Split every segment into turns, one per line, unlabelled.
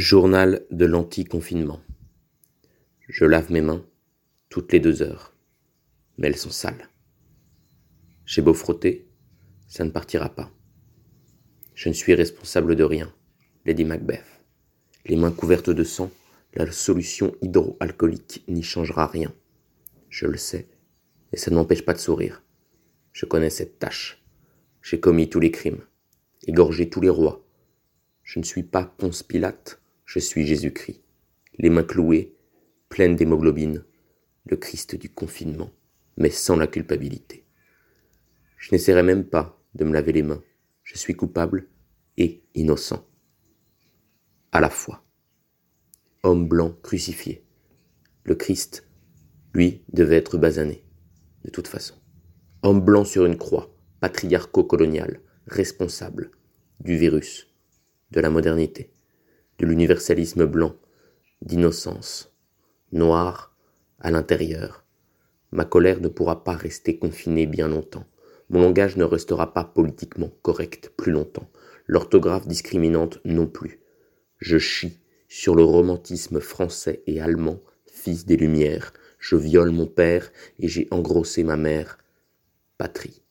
Journal de l'anti-confinement. Je lave mes mains toutes les deux heures, mais elles sont sales. J'ai beau frotter, ça ne partira pas. Je ne suis responsable de rien, Lady Macbeth. Les mains couvertes de sang, la solution hydroalcoolique n'y changera rien. Je le sais, et ça ne m'empêche pas de sourire. Je connais cette tâche. J'ai commis tous les crimes, égorgé tous les rois. Je ne suis pas Ponce Pilate, je suis Jésus-Christ, les mains clouées, pleines d'hémoglobine, le Christ du confinement, mais sans la culpabilité. Je n'essaierai même pas de me laver les mains. Je suis coupable et innocent. À la fois. Homme blanc crucifié. Le Christ, lui, devait être basané, de toute façon. Homme blanc sur une croix, patriarco-colonial, responsable du virus, de la modernité de l'universalisme blanc, d'innocence, noir à l'intérieur. Ma colère ne pourra pas rester confinée bien longtemps. Mon langage ne restera pas politiquement correct plus longtemps. L'orthographe discriminante non plus. Je chie sur le romantisme français et allemand, fils des Lumières. Je viole mon père et j'ai engrossé ma mère. Patrie.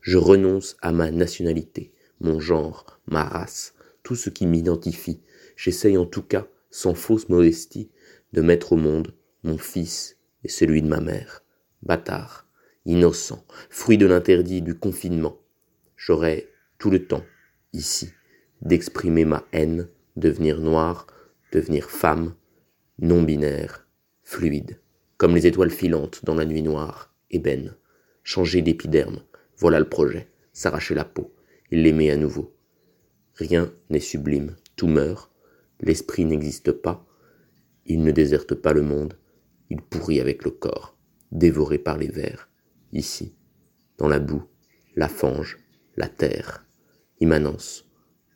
Je renonce à ma nationalité, mon genre, ma race, tout ce qui m'identifie, J'essaye en tout cas, sans fausse modestie, de mettre au monde mon fils et celui de ma mère. Bâtard, innocent, fruit de l'interdit du confinement. J'aurai tout le temps, ici, d'exprimer ma haine, devenir noir, devenir femme, non binaire, fluide, comme les étoiles filantes dans la nuit noire, ébène. Changer d'épiderme, voilà le projet, s'arracher la peau, l'aimer à nouveau. Rien n'est sublime, tout meurt, L'esprit n'existe pas, il ne déserte pas le monde, il pourrit avec le corps, dévoré par les vers, ici, dans la boue, la fange, la terre, immanence,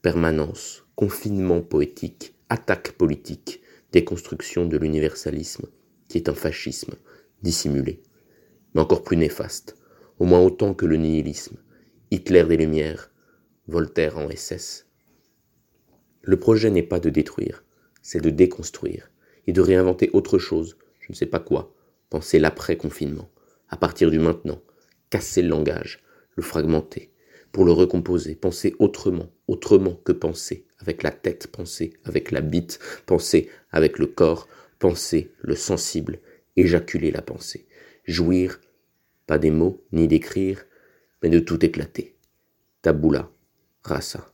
permanence, confinement poétique, attaque politique, déconstruction de l'universalisme, qui est un fascisme dissimulé, mais encore plus néfaste, au moins autant que le nihilisme, Hitler des Lumières, Voltaire en SS, le projet n'est pas de détruire, c'est de déconstruire et de réinventer autre chose, je ne sais pas quoi, penser l'après-confinement, à partir du maintenant, casser le langage, le fragmenter, pour le recomposer, penser autrement, autrement que penser, avec la tête, penser avec la bite, penser avec le corps, penser le sensible, éjaculer la pensée, jouir, pas des mots ni d'écrire, mais de tout éclater. Tabula, rasa.